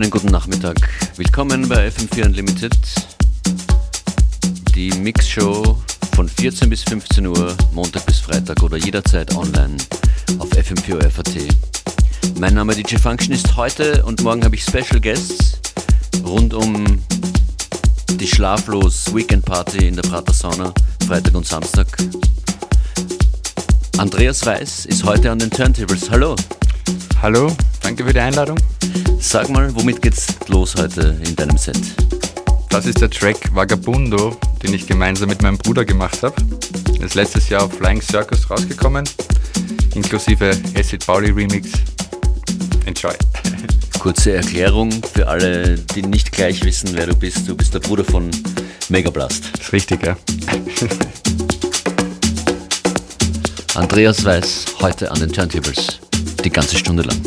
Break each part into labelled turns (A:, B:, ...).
A: Wunderschönen guten Nachmittag. Willkommen bei FM4 Unlimited. Die Mixshow von 14 bis 15 Uhr, Montag bis Freitag oder jederzeit online auf FM4 FAT. Mein Name DJ Function ist heute und morgen habe ich Special Guests rund um die Schlaflos Weekend Party in der Prater Sauna, Freitag und Samstag. Andreas Weiß ist heute an den Turntables. Hallo.
B: Hallo, danke für die Einladung.
A: Sag mal, womit geht's los heute in deinem Set?
B: Das ist der Track Vagabundo, den ich gemeinsam mit meinem Bruder gemacht habe. Ist letztes Jahr auf Flying Circus rausgekommen, inklusive Acid Pauli Remix. Enjoy.
A: Kurze Erklärung für alle, die nicht gleich wissen, wer du bist. Du bist der Bruder von Megablast.
B: Das ist richtig, ja.
A: Andreas Weiß heute an den Turntables. Die ganze Stunde lang.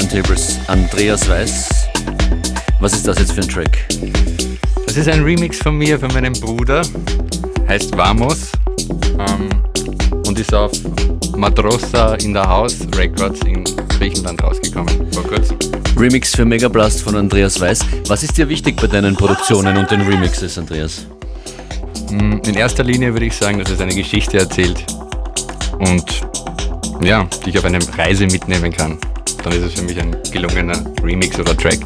A: Turntables Andreas Weiß. Was ist das jetzt für ein Track?
B: Das ist ein Remix von mir, von meinem Bruder. Heißt Vamos. Ähm, und ist auf Madrosa in the House Records in Griechenland rausgekommen vor kurzem.
A: Remix für Megablast von Andreas Weiß. Was ist dir wichtig bei deinen Produktionen und den Remixes, Andreas?
B: Mm, in erster Linie würde ich sagen, dass es eine Geschichte erzählt und ja, dich auf eine Reise mitnehmen kann dann ist es für mich ein gelungener Remix oder Track.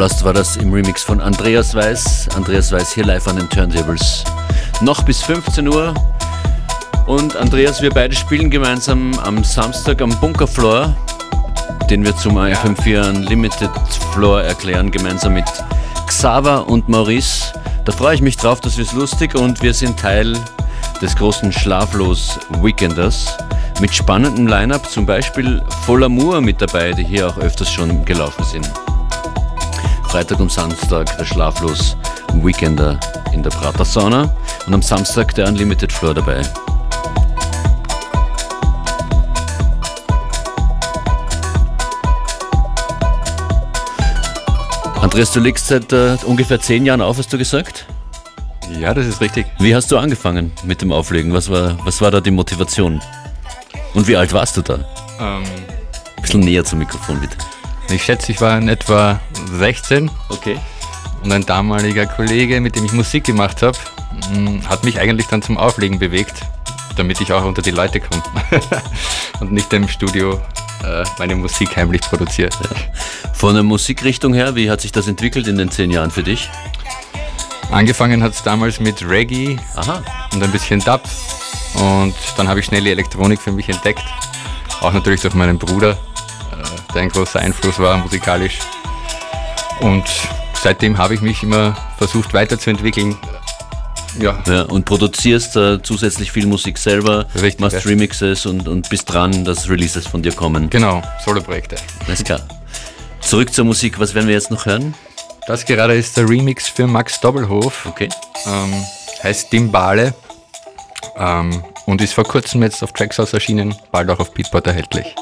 A: Megablast war das im Remix von Andreas Weiß. Andreas Weiß hier live an den Turntables. Noch bis 15 Uhr. Und Andreas, wir beide spielen gemeinsam am Samstag am Bunkerfloor, den wir zum 154 Unlimited Floor erklären, gemeinsam mit Xaver und Maurice. Da freue ich mich drauf, das wird lustig und wir sind Teil des großen Schlaflos-Weekenders mit spannendem Line-Up, zum Beispiel Voller Moor mit dabei, die hier auch öfters schon gelaufen sind. Freitag und Samstag der Schlaflos Weekender in der Prater Sauna und am Samstag der Unlimited Floor dabei. Andreas, du legst seit äh, ungefähr zehn Jahren auf, hast du gesagt?
B: Ja, das ist richtig.
A: Wie hast du angefangen mit dem Auflegen? Was war, was war da die Motivation? Und wie alt warst du da? Ähm, Ein bisschen näher zum Mikrofon, bitte.
B: Ich schätze, ich war in etwa 16.
A: Okay.
B: Und ein damaliger Kollege, mit dem ich Musik gemacht habe, mm, hat mich eigentlich dann zum Auflegen bewegt, damit ich auch unter die Leute komme und nicht im Studio äh, meine Musik heimlich produziere.
A: Von der Musikrichtung her, wie hat sich das entwickelt in den zehn Jahren für dich?
B: Angefangen hat es damals mit Reggae Aha. und ein bisschen Dub. Und dann habe ich schnell die Elektronik für mich entdeckt. Auch natürlich durch meinen Bruder, der ein großer Einfluss war musikalisch. Und seitdem habe ich mich immer versucht weiterzuentwickeln.
A: Ja. ja und produzierst äh, zusätzlich viel Musik selber, Richtig, machst ja. Remixes und, und bist dran, dass Releases von dir kommen.
B: Genau, Solo-Projekte.
A: Alles klar. Zurück zur Musik, was werden wir jetzt noch hören?
B: Das gerade ist der Remix für Max Doppelhof.
A: Okay.
B: Ähm, heißt Dimbale ähm, und ist vor kurzem jetzt auf Traxhouse erschienen, bald auch auf Beatport erhältlich.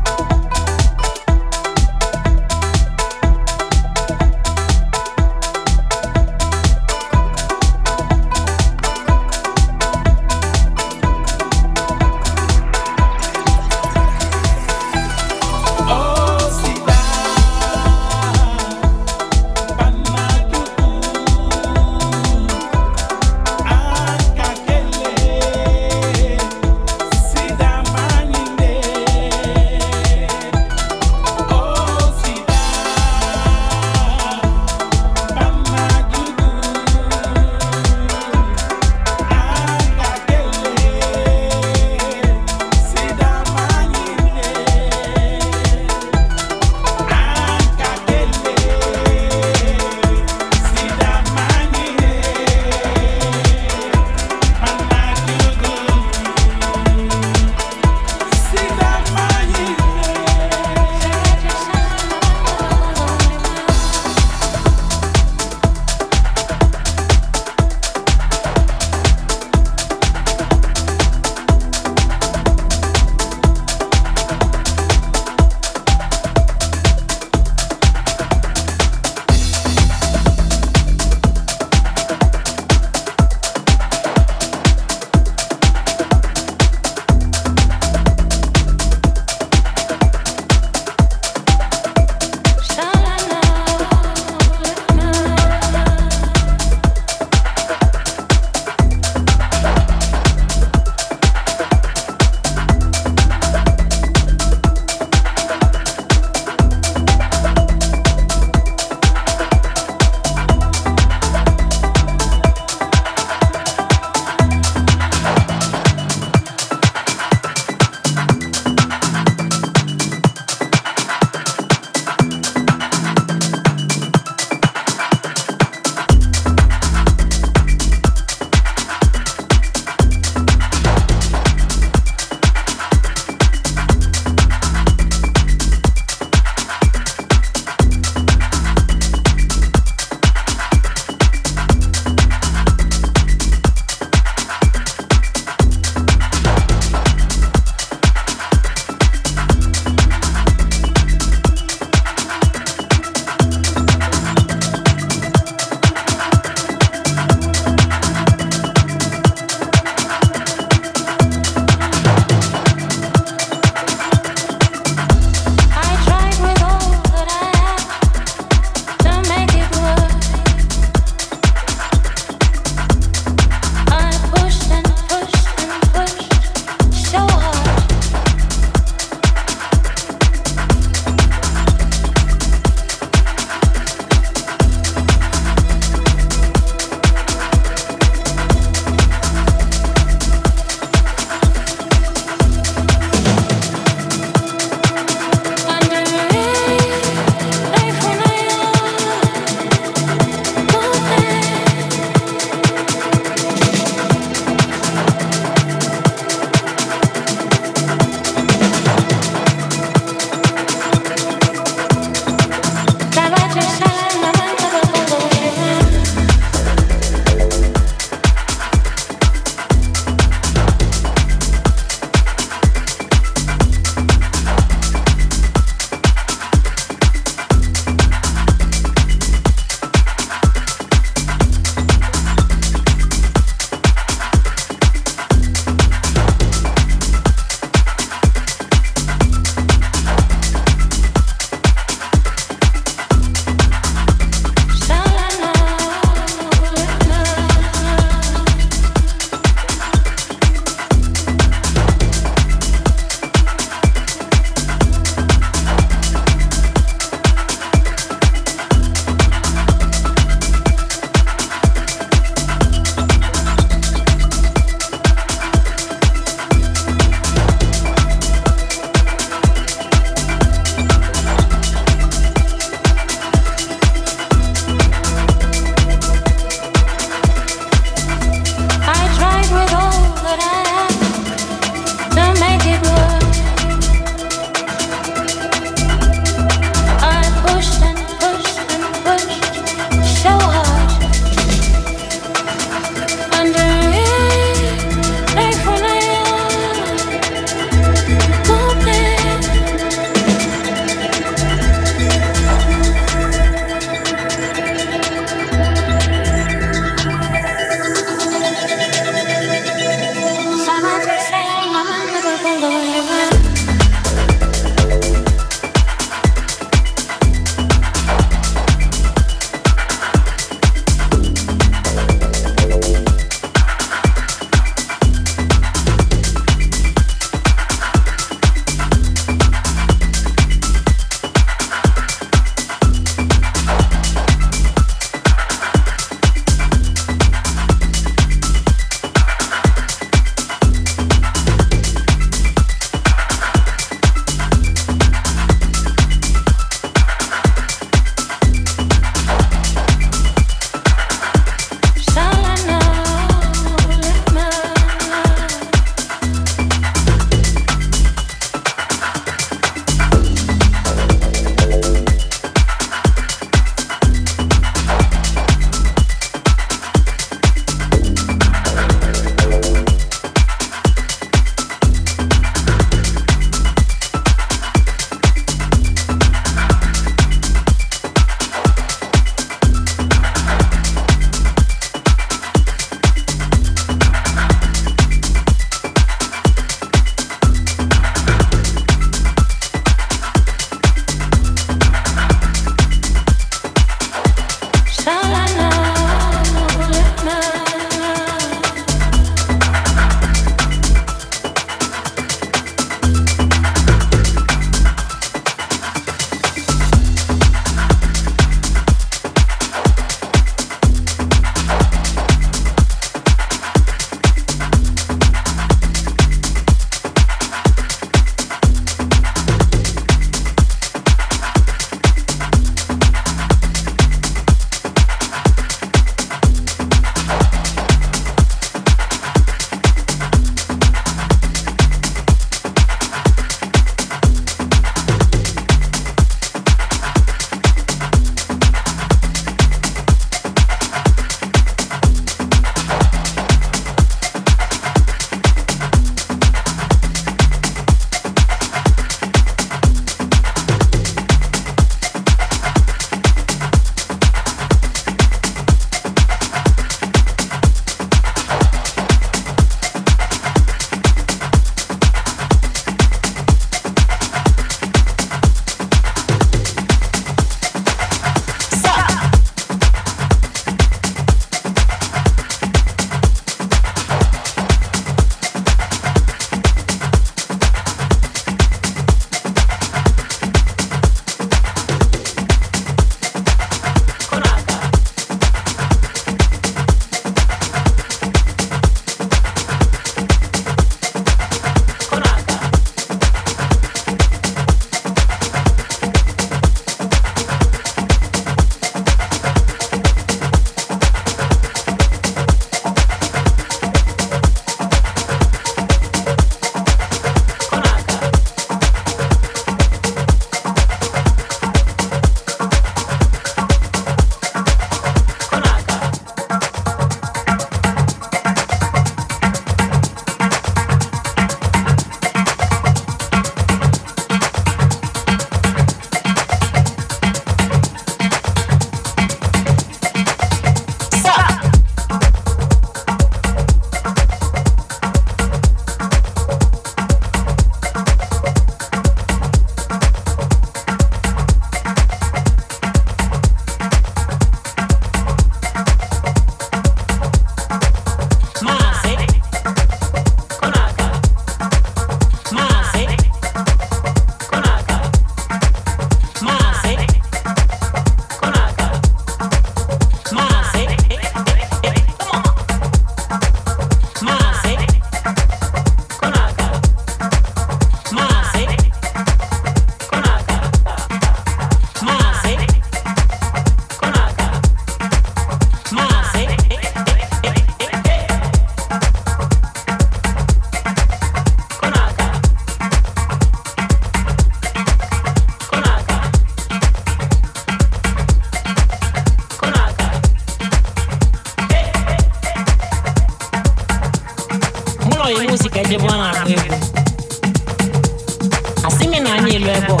C: I see na-akpọ na anyị elu ebe ọ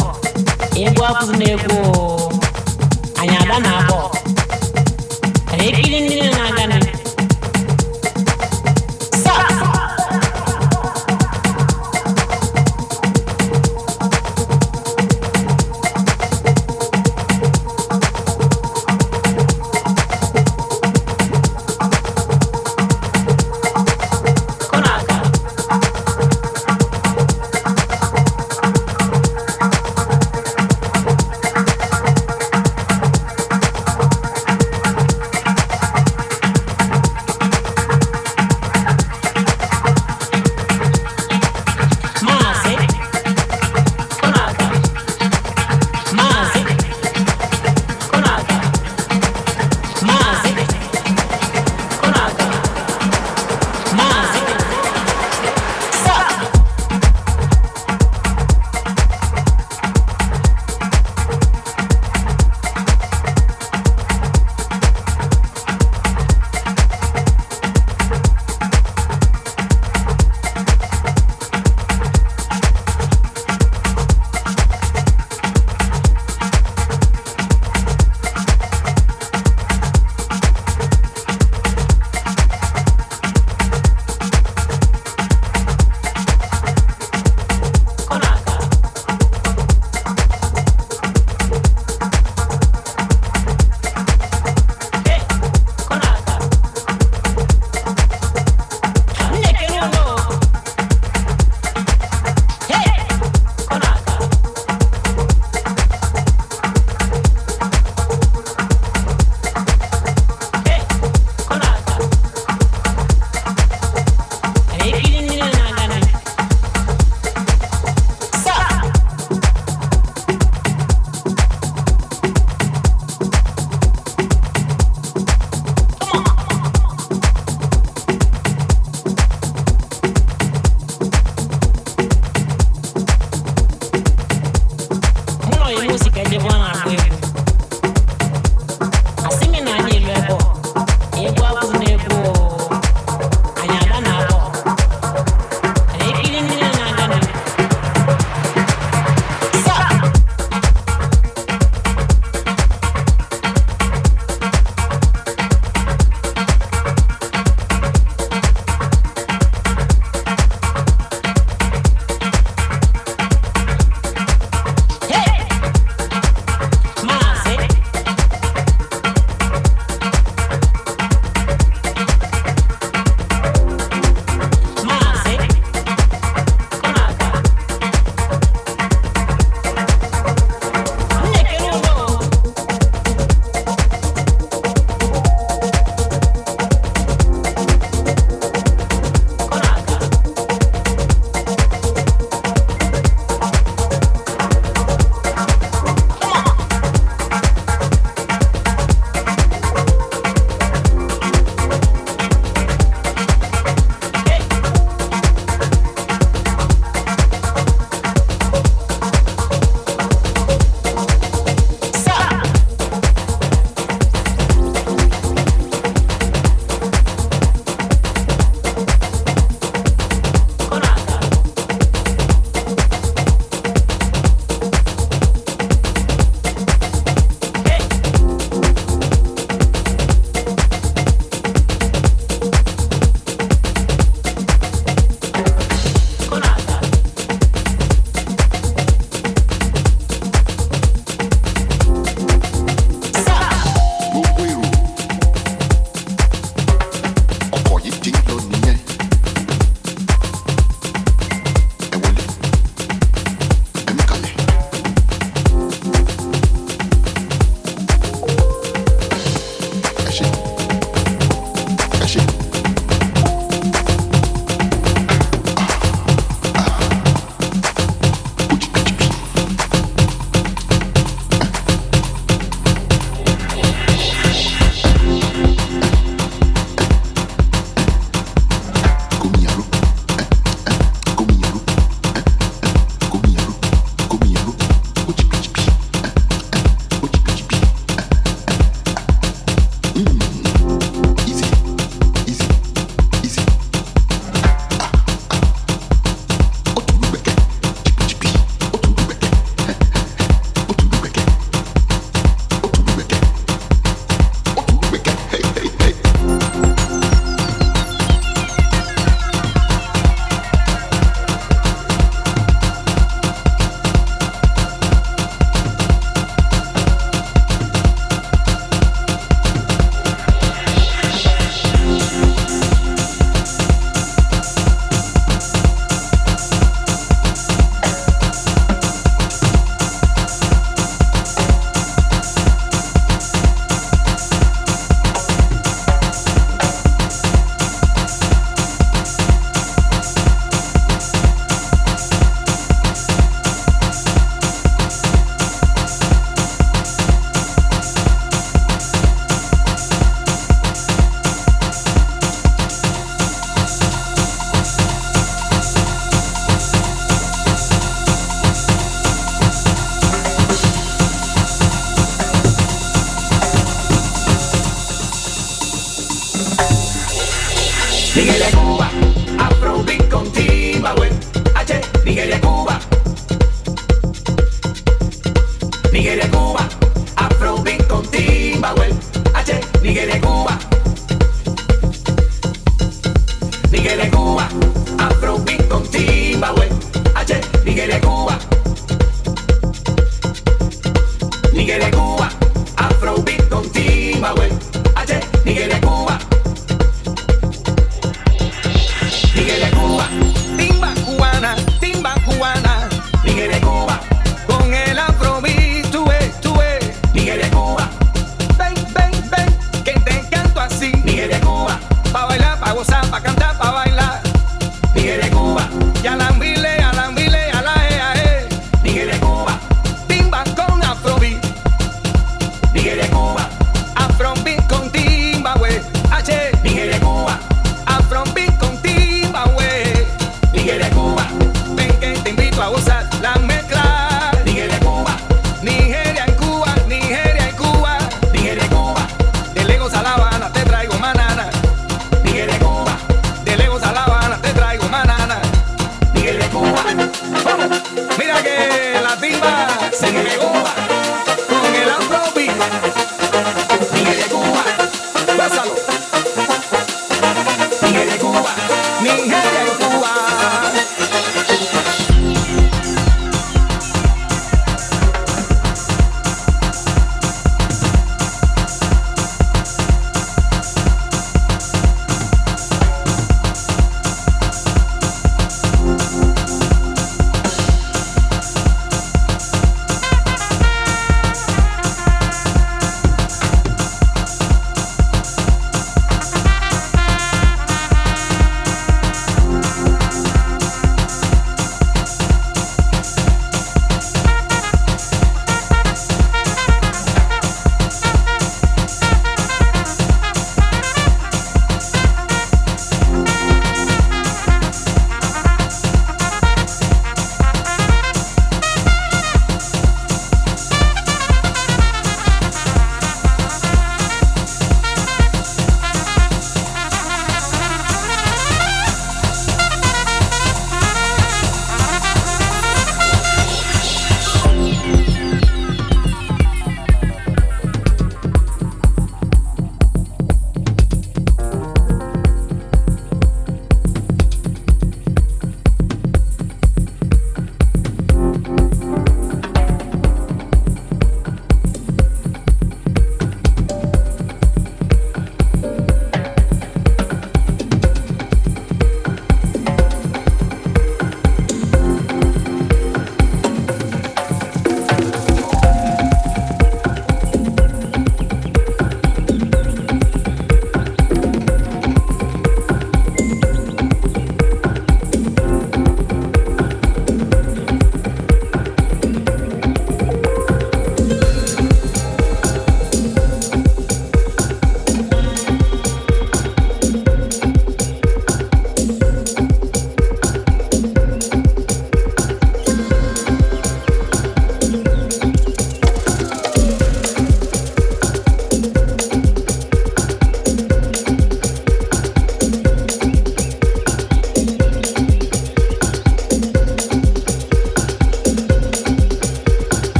C: egwu akwụghị na egwu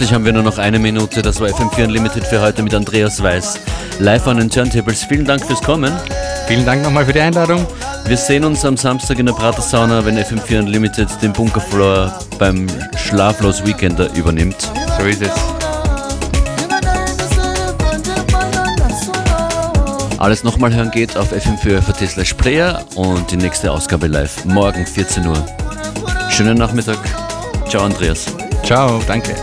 A: plötzlich haben wir nur noch eine Minute. Das war FM4 Unlimited für heute mit Andreas Weiß. Live an den Turntables. Vielen Dank fürs Kommen.
B: Vielen Dank nochmal für die Einladung.
A: Wir sehen uns am Samstag in der Prater Sauna, wenn FM4 Unlimited den Bunkerfloor beim Schlaflos Weekender übernimmt.
B: So ist es.
A: Alles nochmal hören geht auf FM4 slash Player und die nächste Ausgabe live morgen 14 Uhr. Schönen Nachmittag. Ciao Andreas.
B: Ciao, danke.